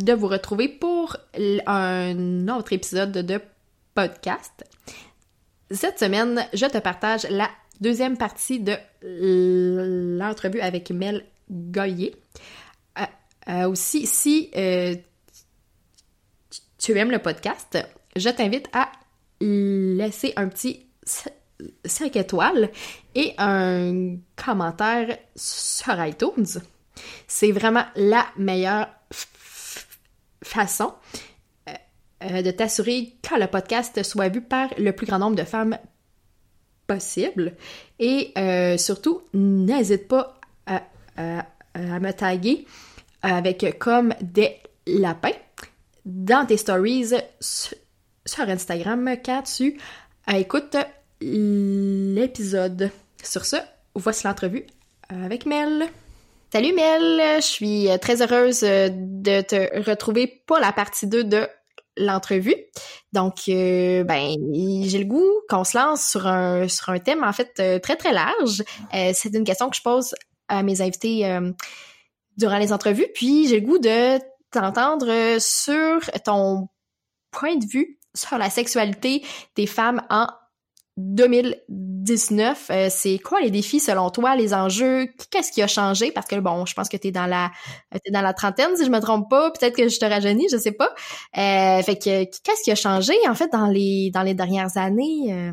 de, vous retrouver pour un autre épisode de podcast. Cette semaine, je te partage la deuxième partie de l'entrevue avec Mel Goyer. Euh, euh, aussi, si euh, tu aimes le podcast, je t'invite à laisser un petit 5 étoiles et un commentaire sur iTunes. C'est vraiment la meilleure façon de t'assurer que le podcast soit vu par le plus grand nombre de femmes possible. Et euh, surtout, n'hésite pas à, me taguer avec comme des lapins dans tes stories sur Instagram quand tu écoutes l'épisode. Sur ce, voici l'entrevue avec Mel. Salut Mel, je suis très heureuse de te retrouver pour la partie 2 de l'entrevue. Donc, euh, ben, j'ai le goût qu'on se lance sur un, sur un thème, en fait, euh, très, très large. Euh, c'est une question que je pose à mes invités euh, durant les entrevues. Puis, j'ai le goût de t'entendre sur ton point de vue sur la sexualité des femmes en 2019, euh, c'est quoi les défis selon toi, les enjeux, qu'est-ce qui a changé? Parce que bon, je pense que tu es dans la es dans la trentaine si je me trompe pas, peut-être que je te rajeunis, je sais pas. Euh, fait que qu'est-ce qui a changé en fait dans les dans les dernières années euh,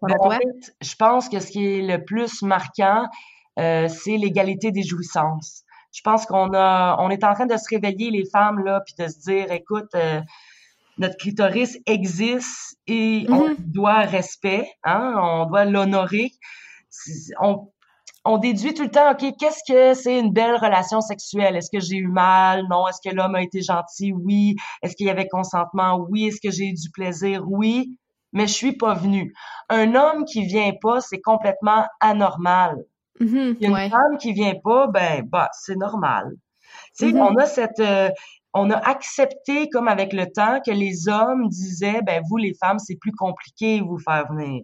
ben, en fait, je pense que ce qui est le plus marquant euh, c'est l'égalité des jouissances. Je pense qu'on a on est en train de se réveiller les femmes là puis de se dire écoute euh, notre clitoris existe et mm -hmm. on doit respect, hein, on doit l'honorer. On, on déduit tout le temps, OK, qu'est-ce que c'est une belle relation sexuelle? Est-ce que j'ai eu mal? Non. Est-ce que l'homme a été gentil? Oui. Est-ce qu'il y avait consentement? Oui. Est-ce que j'ai eu du plaisir? Oui. Mais je suis pas venue. Un homme qui vient pas, c'est complètement anormal. Mm -hmm, une ouais. femme qui vient pas, ben, bah, c'est normal. Tu sais, mm -hmm. on a cette, euh, on a accepté, comme avec le temps, que les hommes disaient, ben vous les femmes, c'est plus compliqué vous faire venir.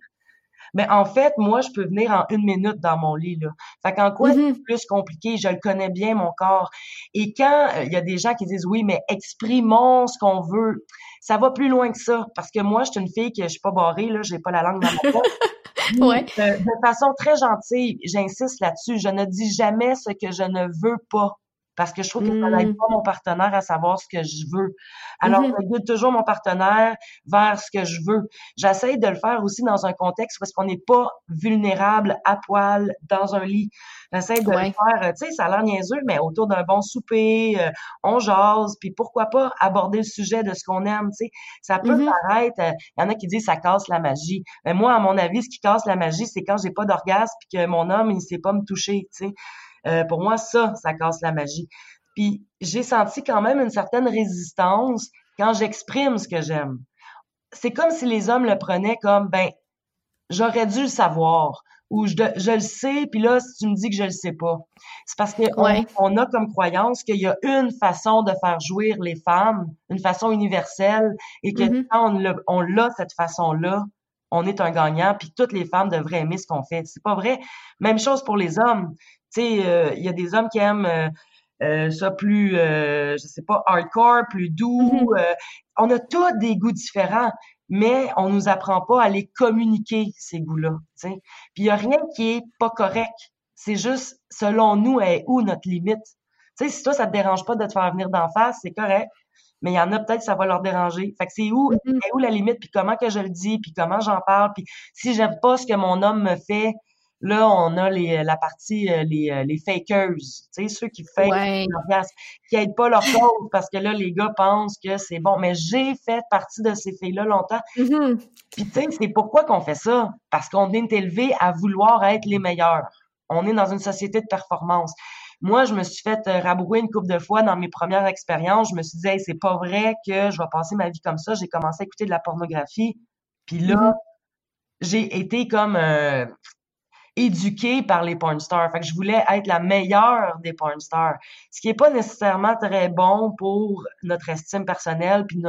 Mais en fait, moi, je peux venir en une minute dans mon lit. Là. Fait qu'en quoi mm -hmm. c'est plus compliqué? Je le connais bien, mon corps. Et quand il euh, y a des gens qui disent oui, mais exprimons ce qu'on veut, ça va plus loin que ça. Parce que moi, je suis une fille que je suis pas barrée, là, j'ai pas la langue dans ma poche. ouais. de, de façon très gentille, j'insiste là-dessus. Je ne dis jamais ce que je ne veux pas parce que je trouve que ça n'aide Mmh. pas mon partenaire à savoir ce que je veux. Alors, Mmh mh. je guide toujours mon partenaire vers ce que je veux. J'essaye de le faire aussi dans un contexte où est-ce qu'on n'est pas vulnérable à poil dans un lit. J'essaie de Ouais. le faire, tu sais, ça a l'air niaiseux, mais autour d'un bon souper, euh, on jase, puis pourquoi pas aborder le sujet de ce qu'on aime, tu sais. Ça peut Mmh mh. paraître, il y en a qui disent ça casse la magie. Mais moi, à mon avis, ce qui casse la magie, c'est quand j'ai pas d'orgasme puis que mon homme, il sait pas me toucher, tu sais. Euh, pour moi, ça, ça casse la magie. Puis j'ai senti quand même une certaine résistance quand j'exprime ce que j'aime. C'est comme si les hommes le prenaient comme, ben, j'aurais dû le savoir ou je, je le sais, puis là, si tu me dis que je le sais pas. C'est parce qu'on ouais. on a comme croyance qu'il y a une façon de faire jouir les femmes, une façon universelle, et que Mmh mh. quand on l'a, cette façon-là, on est un gagnant, puis toutes les femmes devraient aimer ce qu'on fait. C'est pas vrai. Même chose pour les hommes. Tu sais, il euh, y a des hommes qui aiment euh, euh, ça plus, euh, je sais pas, hardcore, plus doux. Euh, on a tous des goûts différents, mais on nous apprend pas à les communiquer, ces goûts-là. tu sais. Puis il y a rien qui est pas correct. C'est juste, selon nous, est où notre limite? Tu sais, si toi, ça te dérange pas de te faire venir d'en face, c'est correct. Mais il y en a peut-être que ça va leur déranger. Fait que c'est où, mh. est où la limite, puis comment que je le dis, puis comment j'en parle, puis si j'aime pas ce que mon homme me fait, là, on a les, la partie, euh, les, euh, les fakers, tu sais, ceux qui fake Ouais. qui aident pas leur cause parce que là, les gars pensent que c'est bon. Mais j'ai fait partie de ces filles-là longtemps. Mh. Puis tu sais, c'est pourquoi qu'on fait ça? Parce qu'on est élevé à vouloir être les meilleurs. On est dans une société de performance. Moi, je me suis fait euh, rabrouer une couple de fois dans mes premières expériences. Je me suis dit, hey, c'est pas vrai que je vais passer ma vie comme ça. J'ai commencé à écouter de la pornographie. Puis là, mm-hmm. j'ai été comme euh, éduquée par les porn stars. Fait que je voulais être la meilleure des porn stars. Ce qui est pas nécessairement très bon pour notre estime personnelle puis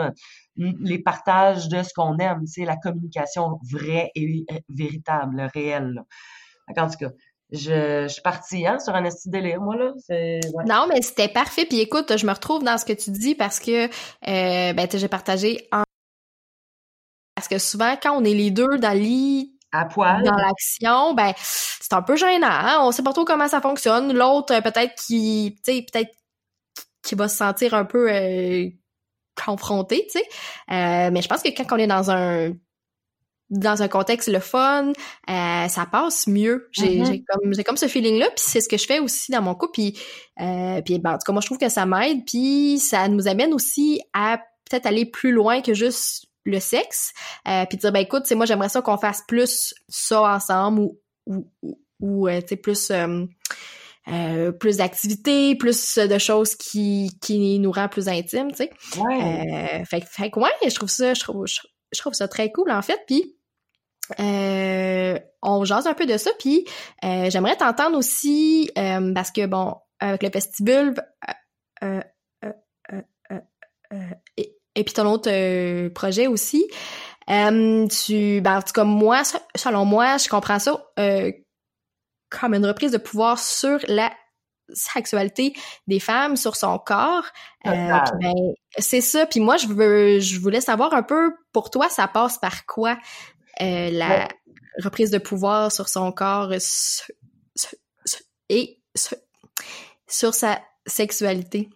les partages de ce qu'on aime, c'est la communication vraie et véritable, réelle. En tout cas, je, suis partie hein, sur un esti délire, moi, là. Non, mais c'était parfait. Puis écoute, je me retrouve dans ce que tu dis parce que euh, ben, j'ai partagé en... Parce que souvent, quand on est les deux dans lit à poil. Dans l'action, ben c'est un peu gênant. Hein? On sait pas trop comment ça fonctionne. L'autre, euh, peut-être qui, tu sais, peut-être qui va se sentir un peu euh, confronté, tu sais. Euh, mais je pense que quand on est dans un dans un contexte le fun, euh, ça passe mieux. J'ai mm-hmm. comme j'ai comme ce feeling là, puis c'est ce que je fais aussi dans mon couple. Puis euh, puis ben, en tout cas moi je trouve que ça m'aide, puis ça nous amène aussi à peut-être aller plus loin que juste le sexe, euh, puis dire ben écoute, c'est moi j'aimerais ça qu'on fasse plus ça ensemble ou ou, ou euh, tu sais plus euh, euh, plus d'activités, plus de choses qui, qui nous rend plus intimes, tu sais. Ouais. Euh, fait, fait que ouais, je trouve ça, je trouve, je, trouve ça très cool en fait. Puis euh, on jase un peu de ça. Puis j'aimerais t'entendre aussi parce que bon, avec le vestibule et, et puis ton autre projet aussi. tu, ben, en tout cas, moi, selon moi, je comprends ça comme une reprise de pouvoir sur la sexualité des femmes, sur son corps. Euh, ben, c'est ça. Puis moi, je veux, je voulais savoir un peu, pour toi, ça passe par quoi euh, la reprise de pouvoir sur son corps et sur sa sexualité?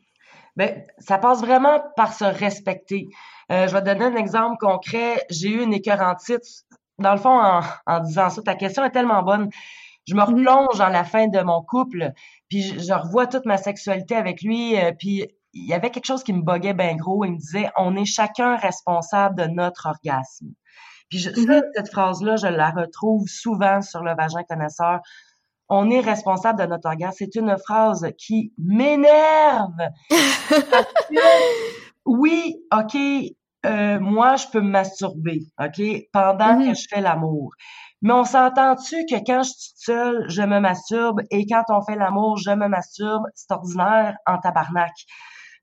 Ben, ça passe vraiment par se respecter. Euh, je vais te donner un exemple concret. J'ai eu une écœurantite. Dans le fond, en, en disant ça, ta question est tellement bonne je me replonge dans la fin de mon couple, puis je, revois toute ma sexualité avec lui, euh, puis il y avait quelque chose qui me boguait bien gros. Il me disait, on est chacun responsable de notre orgasme. Puis je, mm-hmm. cette phrase-là, je la retrouve souvent sur le vagin connaisseur. On est responsable de notre orgasme. C'est une phrase qui m'énerve. oui, ok, euh, moi, je peux me masturber, ok, pendant que mm-hmm. je fais l'amour. Mais on s'entend-tu que quand je suis seule, je me masturbe et quand on fait l'amour, je me masturbe, c'est ordinaire en tabarnak.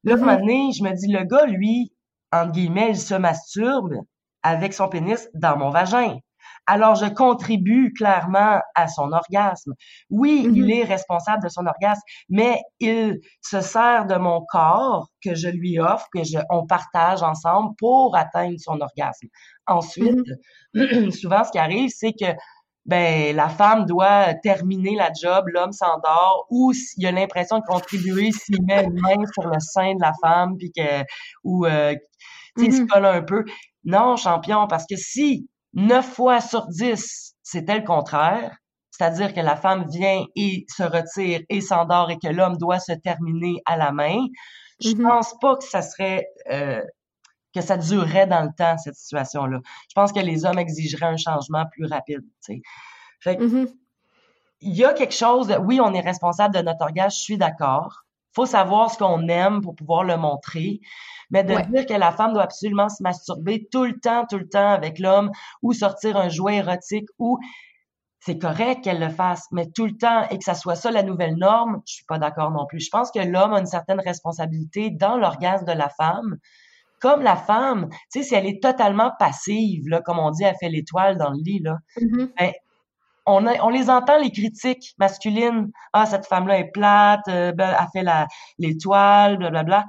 Là, mm -hmm. je me dis, le gars, lui, entre guillemets, il se masturbe avec son pénis dans mon vagin. Alors, je contribue clairement à son orgasme. Oui, il mm-hmm. est responsable de son orgasme, mais il se sert de mon corps que je lui offre, que je, on partage ensemble pour atteindre son orgasme. Ensuite, mm-hmm. souvent, ce qui arrive, c'est que ben la femme doit terminer la job, l'homme s'endort, ou s'il a l'impression de contribuer s'il met une main sur le sein de la femme, puis que ou euh, il se mm-hmm. colle un peu. Non, champion, parce que si neuf fois sur dix, c'était le contraire, c'est-à-dire que la femme vient et se retire et s'endort et que l'homme doit se terminer à la main, je mm-hmm. pense pas que ça serait euh, que ça durerait dans le temps, cette situation-là. Je pense que les hommes exigeraient un changement plus rapide. sais. Fait mm-hmm. il y a quelque chose de, oui, on est responsable de notre orgasme, je suis d'accord. Faut savoir ce qu'on aime pour pouvoir le montrer. Mais de dire que la femme doit absolument se masturber tout le temps, tout le temps avec l'homme, ou sortir un jouet érotique, ou c'est correct qu'elle le fasse, mais tout le temps et que ça soit ça la nouvelle norme, je suis pas d'accord non plus. Je pense que l'homme a une certaine responsabilité dans l'orgasme de la femme, comme la femme, tu sais, si elle est totalement passive, là, comme on dit, elle fait l'étoile dans le lit, là, mm-hmm. ben, on, on les entend, les critiques masculines. Ah, cette femme-là est plate, euh, ben, elle fait l'étoile, blablabla.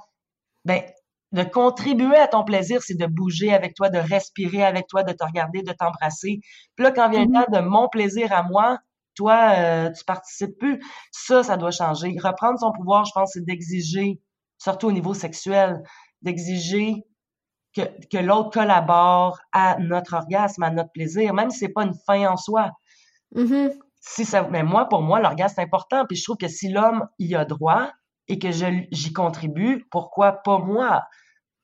Ben, de contribuer à ton plaisir, c'est de bouger avec toi, de respirer avec toi, de te regarder, de t'embrasser. Puis là, quand vient le mm-hmm. temps de mon plaisir à moi, toi, euh, tu participes plus. Ça, ça doit changer. Reprendre son pouvoir, je pense, c'est d'exiger, surtout au niveau sexuel, d'exiger que, que l'autre collabore à notre orgasme, à notre plaisir, même si c'est pas une fin en soi. Mm-hmm. Si ça, mais moi, pour moi, l'orgasme c'est important. Puis je trouve que si l'homme y a droit et que j'y contribue, pourquoi pas moi?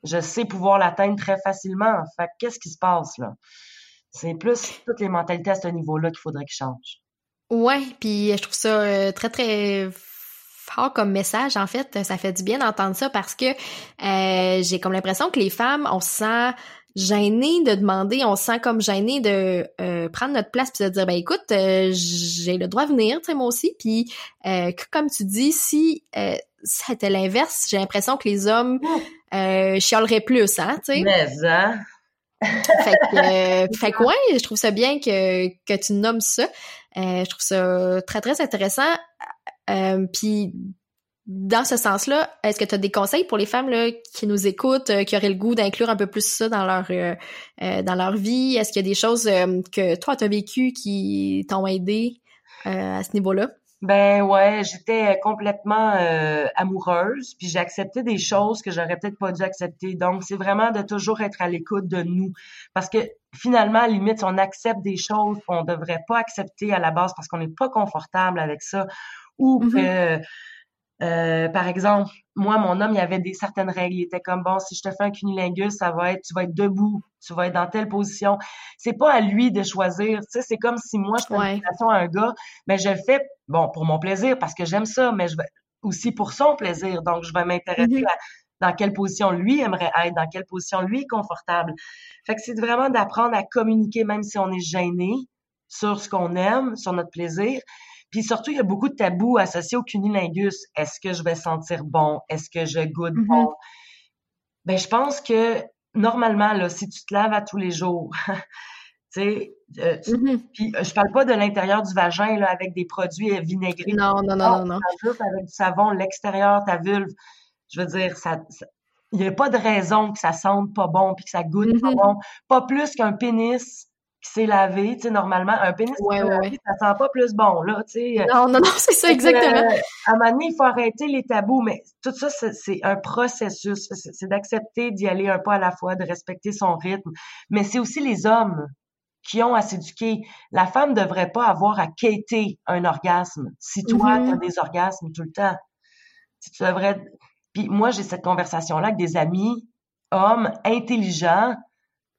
Je sais pouvoir l'atteindre très facilement. Fait qu'est-ce qui se passe là? C'est plus toutes les mentalités à ce niveau-là qu'il faudrait qu'ils changent. Ouais, puis je trouve ça euh, très très fort comme message. En fait, ça fait du bien d'entendre ça parce que euh, j'ai comme l'impression que les femmes, on se sent gêné de demander, on se sent comme gêné de euh, prendre notre place puis de dire ben écoute, euh, j'ai le droit de venir, tu sais moi aussi. Puis comme tu dis, si c'était l'inverse, j'ai l'impression que les hommes euh, chialeraient plus, hein, tu sais. Mais hein? fait que, fait que ouais, je trouve ça bien que, que tu nommes ça. je trouve ça très, très intéressant. Euh, puis dans ce sens-là, est-ce que tu as des conseils pour les femmes là, qui nous écoutent, euh, qui auraient le goût d'inclure un peu plus ça dans leur euh, dans leur vie? Est-ce qu'il y a des choses que toi, tu as vécues qui t'ont aidé à ce niveau-là? Ben ouais, j'étais complètement amoureuse, puis j'ai accepté des choses que j'aurais peut-être pas dû accepter. Donc, c'est vraiment de toujours être à l'écoute de nous. Parce que finalement, à la limite, on accepte des choses qu'on devrait pas accepter à la base parce qu'on n'est pas confortable avec ça ou mm-hmm. que, euh, par exemple, moi, mon homme, il y avait des certaines règles. Il était comme, bon, si je te fais un cunilingus, ça va être, tu vas être debout, tu vas être dans telle position. C'est pas à lui de choisir. Tu sais, c'est comme si moi, je fais une à un gars, mais je le fais, bon, pour mon plaisir, parce que j'aime ça, mais je vais aussi pour son plaisir. Donc, je vais m'intéresser mm-hmm. à dans quelle position lui aimerait être, dans quelle position lui est confortable. Fait que c'est vraiment d'apprendre à communiquer, même si on est gêné, sur ce qu'on aime, sur notre plaisir, puis surtout, il y a beaucoup de tabous associés au cunilingus. Est-ce que je vais sentir bon? Est-ce que je goûte mm-hmm. bon? Ben, je pense que normalement, là, si tu te laves à tous les jours, tu sais, euh, mm-hmm. puis euh, je parle pas de l'intérieur du vagin là avec des produits vinaigrés. Non, non, non, non, non. Juste avec du savon, l'extérieur, ta vulve. Je veux dire, ça, il n'y a pas de raison que ça sente pas bon puis que ça goûte pas mm-hmm. bon. Pas plus qu'un pénis qui s'est lavé, tu sais, normalement, un pénis ouais, ouais, ça sent pas plus bon, là, tu sais. Non, non, non, c'est ça, exactement. Euh, à un moment donné, il faut arrêter les tabous, mais tout ça, c'est un processus. C'est d'accepter d'y aller un pas à la fois, de respecter son rythme. Mais c'est aussi les hommes qui ont à s'éduquer. La femme devrait pas avoir à quêter un orgasme si toi, mm-hmm. tu as des orgasmes tout le temps. Si tu devrais... Puis moi, j'ai cette conversation-là avec des amis, hommes intelligents,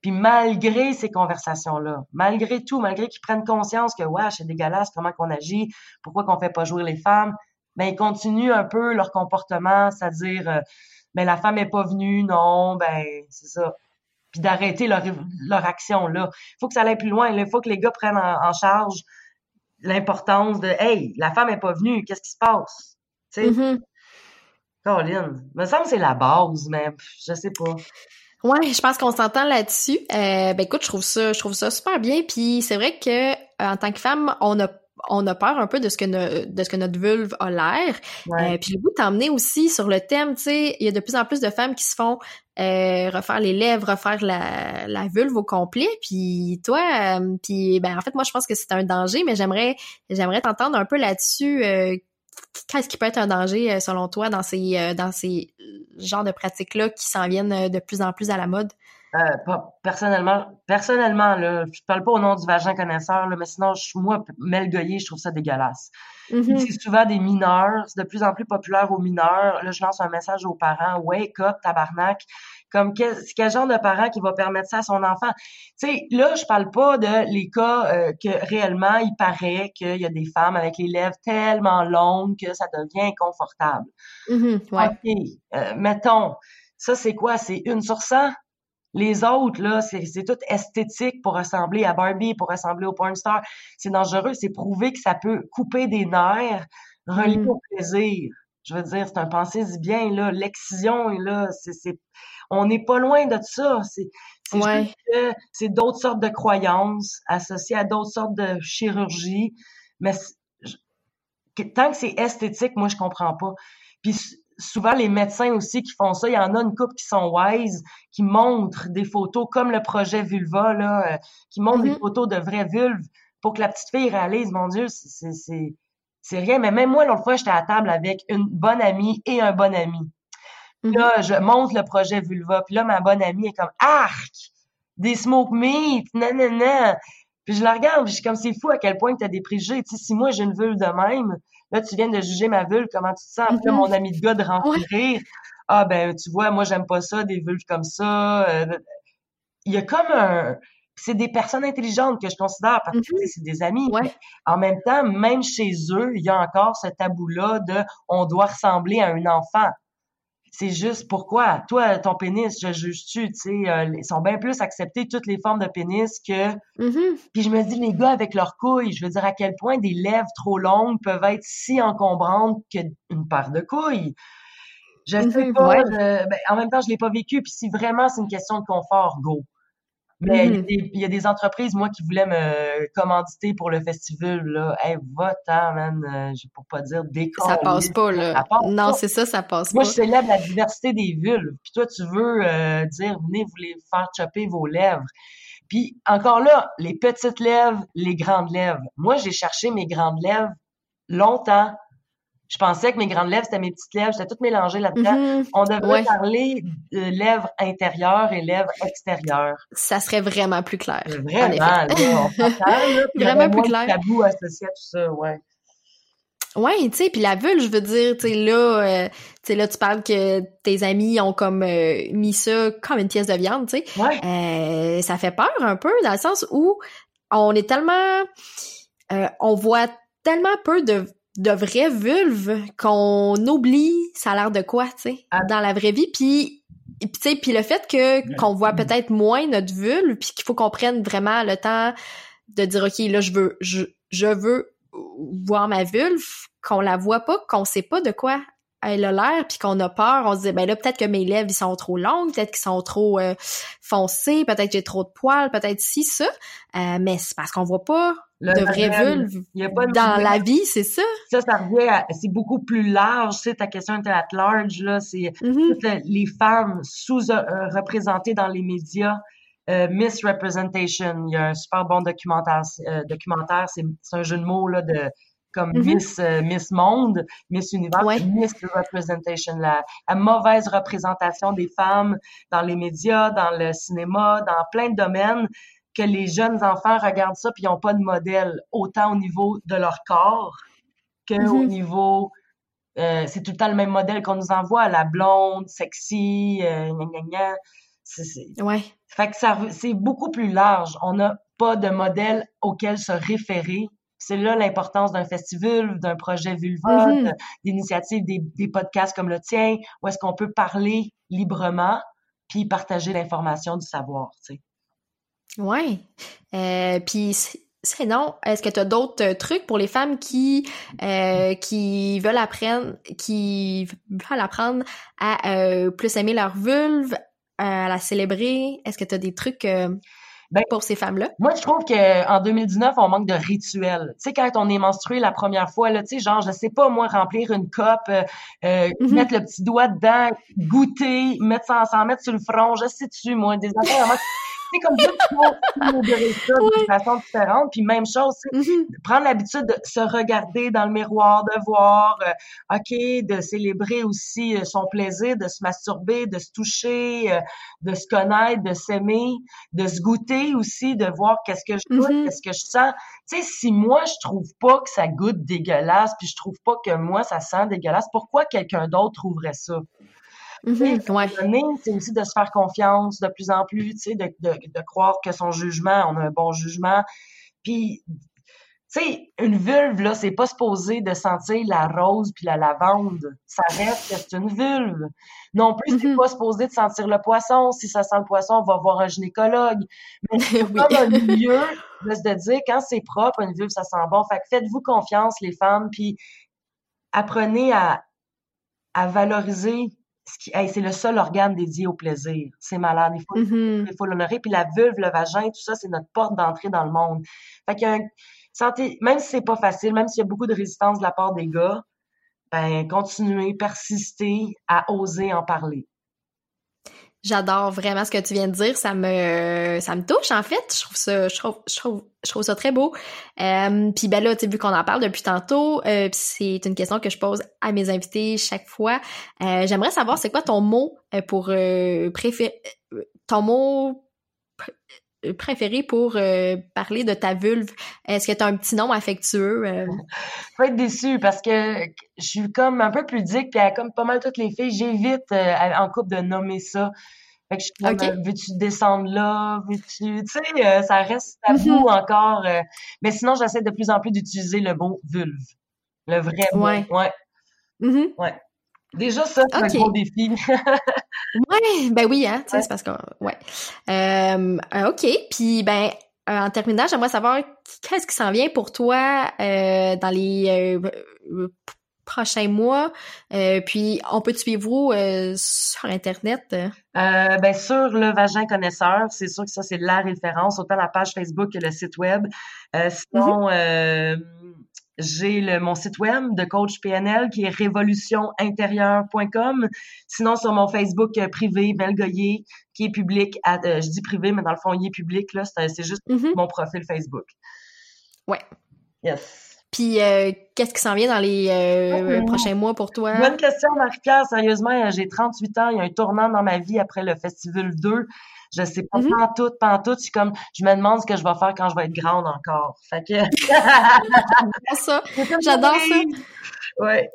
puis malgré ces conversations-là, malgré tout, malgré qu'ils prennent conscience que ouais, c'est dégueulasse comment qu'on agit, pourquoi qu'on fait pas jouer les femmes, ben ils continuent un peu leur comportement, c'est-à-dire euh, ben la femme est pas venue, non, ben c'est ça. Puis d'arrêter leur, leur action là. Il faut que ça aille plus loin, il faut que les gars prennent en, charge l'importance de hey, la femme est pas venue, qu'est-ce qui se passe? Tu sais? Mm-hmm. Me semble que c'est la base, mais je sais pas. Ouais, je pense qu'on s'entend là-dessus. Euh, ben écoute, je trouve ça, je trouve ça super bien. Puis c'est vrai que euh, en tant que femme, on a on a peur un peu de ce que de ce que notre vulve a l'air. Euh, puis le goût t'emmener aussi sur le thème, tu sais, il y a de plus en plus de femmes qui se font euh, refaire les lèvres, refaire la, la vulve au complet. Puis toi, euh, puis ben en fait moi je pense que c'est un danger, mais j'aimerais j'aimerais t'entendre un peu là-dessus qu'est-ce qui peut être un danger euh, selon toi dans ces euh, dans ces genres de pratiques là qui s'en viennent euh, de plus en plus à la mode? Personnellement personnellement là je parle pas au nom du vagin connaisseur mais sinon je, moi Mel Goyer je trouve ça dégueulasse mm-hmm. c'est souvent des mineurs c'est de plus en plus populaire aux mineurs là je lance un message aux parents wake up tabarnak comme quel, quel genre de parent qui va permettre ça à son enfant? Tu sais, là, je parle pas de les cas euh, que réellement il paraît qu'il y a des femmes avec les lèvres tellement longues que ça devient inconfortable. Mm-hmm, OK, euh, mettons, ça c'est quoi? C'est une sur cent? Les autres, là, c'est tout esthétique pour ressembler à Barbie, pour ressembler au porn star. C'est dangereux, c'est prouvé que ça peut couper des nerfs, relier mm. au plaisir. Je veux dire, c'est un pensée bien, là. L'excision, là, c'est on n'est pas loin de ça. C'est c'est d'autres sortes de croyances associées à d'autres sortes de chirurgie. Mais tant que c'est esthétique, moi, je comprends pas. Puis souvent, les médecins aussi qui font ça, il y en a une couple qui sont wise, qui montrent des photos comme le projet Vulva, là, euh, qui montrent des mm-hmm. photos de vraies vulves pour que la petite fille réalise, mon Dieu, c'est rien. Mais même moi, l'autre fois, j'étais à table avec une bonne amie et un bon ami. Mm-hmm. Là, je monte le projet Vulva. Puis là, ma bonne amie est comme Arc! Des smoke meat! Nanana! Puis je la regarde, puis je suis comme c'est fou à quel point tu as des préjugés. Tu sais, si moi j'ai une vulve de même, là, tu viens de juger ma vulve, comment tu te sens? Puis là, mm-hmm. mon ami de gars de rentrer Ah ben, tu vois, moi j'aime pas ça, des vulves comme ça. Euh, il y a comme un. c'est des personnes intelligentes que je considère parce que Mm-hmm. c'est des amis. Ouais. En même temps, même chez eux, il y a encore ce tabou-là de on doit ressembler à un enfant. C'est juste pourquoi? Toi ton pénis, je juge-tu, tu sais, euh, ils sont bien plus acceptés toutes les formes de pénis que Mhm. puis je me dis les gars avec leurs couilles, je veux dire à quel point des lèvres trop longues peuvent être si encombrantes qu'une paire de couilles? Je sais Mhm, pas, ouais. je- ben, en même temps je l'ai pas vécu puis si vraiment c'est une question de confort, go. Mais il y a des- il y, a des entreprises, moi, qui voulaient me commanditer pour le festival, là. Hey, va-t'en, man. euh, je pour pas dire décoller. Ça passe pas, là. passe Non, c'est ça, ça passe Moi, pas. je célèbre la diversité des vulves. Puis toi, tu veux euh, dire, venez vous les faire chopper vos lèvres. Puis encore là, les petites lèvres, les grandes lèvres. Moi, j'ai cherché mes grandes lèvres longtemps. Je pensais que mes grandes lèvres, c'était mes petites lèvres. J'étais toutes mélangées là-dedans. Mhm. On devrait Ouais. parler de lèvres intérieures et lèvres extérieures. Ça serait vraiment plus clair. en Vraiment, là, on là. Vraiment plus clair. tabou associé à tout ça, ouais. Ouais, tu sais, puis la vulve, je veux dire, tu sais, là, euh, tu sais, là, tu parles que tes amis ont comme euh, mis ça comme une pièce de viande, tu sais. Ouais. Euh, ça fait peur un peu, dans le sens où on est tellement... euh, on voit tellement peu de, de vraies vulves qu'on oublie ça a l'air de quoi, tu sais, Ah. dans la vraie vie, puis... puis, tu sais, puis le fait que qu'on voit peut-être moins notre vulve, puis qu'il faut qu'on prenne vraiment le temps de dire ok là je veux je, je veux voir ma vulve qu'on la voit pas qu'on sait pas de quoi elle a l'air puis qu'on a peur on se dit ben là peut-être que mes lèvres ils sont trop longues peut-être qu'ils sont trop euh, foncés peut-être que j'ai trop de poils peut-être si ça Euh, mais c'est parce qu'on voit pas Le de vraies vulves Il y a pas de dans la vie c'est ça Ça, ça revient c'est beaucoup plus large, tu sais, ta question était at large, là, c'est Mhm. toutes le- les femmes sous-représentées dans les médias, euh, misrepresentation. Il y a un super bon documentaire, euh, documentaire, c'est c'est un jeu de mots, là, de, comme Mhm. Miss, euh, Miss Monde, Miss Univers, Ouais. misrepresentation, la, la mauvaise représentation des femmes dans les médias, dans le cinéma, dans plein de domaines, que les jeunes enfants regardent ça puis ils n'ont pas de modèle, autant au niveau de leur corps que au Mhm. niveau euh, c'est tout le temps le même modèle qu'on nous envoie, la blonde, sexy, euh, gna, gna, gna. C'est, c'est- ouais fait que ça, c'est beaucoup plus large. On n'a pas de modèle auquel se référer. C'est là l'importance d'un festival, d'un projet Vulva, Mhm. de- d'initiatives, des, des podcasts comme le tien, où est-ce qu'on peut parler librement puis partager l'information du savoir, tu sais. Ouais. Euh, puis sinon, est-ce que tu as d'autres trucs pour les femmes qui euh, qui veulent apprendre qui veulent apprendre à euh, plus aimer leur vulve, à la célébrer? Est-ce que tu as des trucs euh, Ben, pour ces femmes-là? Moi, je trouve que en 2019, on manque de rituels. Tu sais, quand on est menstrué la première fois, là, tu sais, genre, je sais pas, moi, remplir une coupe, euh, euh, Mhm. mettre le petit doigt dedans, goûter, mettre ça, s'en mettre sur le front, je sais-tu, moi, des affaires. C'est comme ça faut célébrer ça Ouais. façon différente. Puis même chose, tu Mhm. prendre l'habitude de se regarder dans le miroir, de voir, euh, OK, de célébrer aussi euh, son plaisir, de se masturber, de se toucher, euh, de se connaître, de s'aimer, de se goûter aussi, de voir qu'est-ce que je goûte, Mhm. qu'est-ce que je sens. Tu sais, si moi, je trouve pas que ça goûte dégueulasse, puis je trouve pas que moi, ça sent dégueulasse, pourquoi quelqu'un d'autre trouverait ça? À un Ouais. c'est aussi de se faire confiance de plus en plus, tu sais, de, de, de croire que son jugement, on a un bon jugement. Puis, tu sais, une vulve, là, c'est pas supposé de sentir la rose puis la lavande. Ça reste que c'est une vulve. Non plus, c'est Mhm. pas supposé de sentir le poisson. Si ça sent le poisson, on va voir un gynécologue. Mais c'est Oui. comme un milieu de se dire, quand c'est propre, une vulve, ça sent bon. Fait que faites-vous confiance, les femmes, puis apprenez à, à valoriser hey, c'est le seul organe dédié au plaisir. C'est malade. Il faut, Mhm. il faut l'honorer. Puis la vulve, le vagin, tout ça, c'est notre porte d'entrée dans le monde. Fait un, santé, même si c'est pas facile, même s'il y a beaucoup de résistance de la part des gars, ben, continuez, persistez à oser en parler. J'adore vraiment ce que tu viens de dire. Ça me, ça me touche en fait. Je trouve ça, je trouve, je trouve, je trouve ça très beau. Euh, puis ben là, tu sais, vu qu'on en parle depuis tantôt, euh, c'est une question que je pose à mes invités chaque fois. Euh, J'aimerais savoir c'est quoi ton mot euh, pour euh, préférer, ton mot préféré pour euh, parler de ta vulve. Est-ce que tu as un petit nom affectueux? euh? Faut être déçu parce que je suis comme un peu pudique puis comme pas mal toutes les filles, j'évite euh, en couple de nommer ça. Fait que je suis comme, euh, veux-tu descendre là? Veux-tu, tu sais, ça reste tabou mm-hmm. encore. Mais sinon, j'essaie de plus en plus d'utiliser le mot vulve. Le vrai mot. Ouais. Ouais. Mm-hmm. ouais. Déjà, ça, c'est un gros défi. ouais, ben oui, hein, tu sais, c'est parce que, ouais. Euh, OK, puis ben, en terminant, j'aimerais savoir qu'est-ce qui s'en vient pour toi euh, dans les prochains mois. Euh, puis, on peut te suivre où euh, sur Internet? Euh, ben, sur le Vagin Connaisseur, c'est sûr que ça, c'est la référence, autant la page Facebook que le site web. sinon, mm-hmm. J'ai le, mon site web de coach PNL qui est révolutionintérieure.com. Sinon, sur mon Facebook privé, Mel Goyer, qui est public, je dis privé, mais dans le fond, il est public, là, c'est juste mm-hmm. mon profil Facebook. Ouais. Yes. Puis, euh, qu'est-ce qui s'en vient dans les euh, oh, prochains mois pour toi? Bonne question, Marie-Pierre. Sérieusement, euh, j'ai 38 ans. Il y a un tournant dans ma vie après le Festival 2. Je sais pas, mm -hmm. tout, pas tout. Je, comme, je me demande ce que je vais faire quand je vais être grande encore. Fait que... J'adore ça. J'adore ça. Ouais.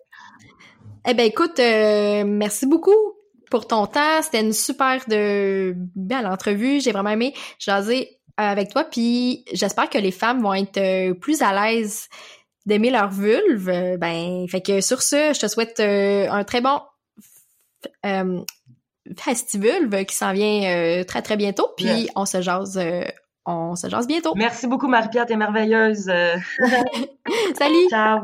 Eh ben écoute, merci beaucoup pour ton temps. C'était une super de belle entrevue. J'ai vraiment aimé jaser avec toi. Puis j'espère que les femmes vont être plus à l'aise d'aimer leur vulve. Euh, ben, fait que sur ce, je te souhaite euh, un très bon euh, festivulve qui s'en vient très très bientôt. Puis on se jase, on se jase bientôt. Merci beaucoup Marie-Pierre, t'es merveilleuse. Salut. Ciao.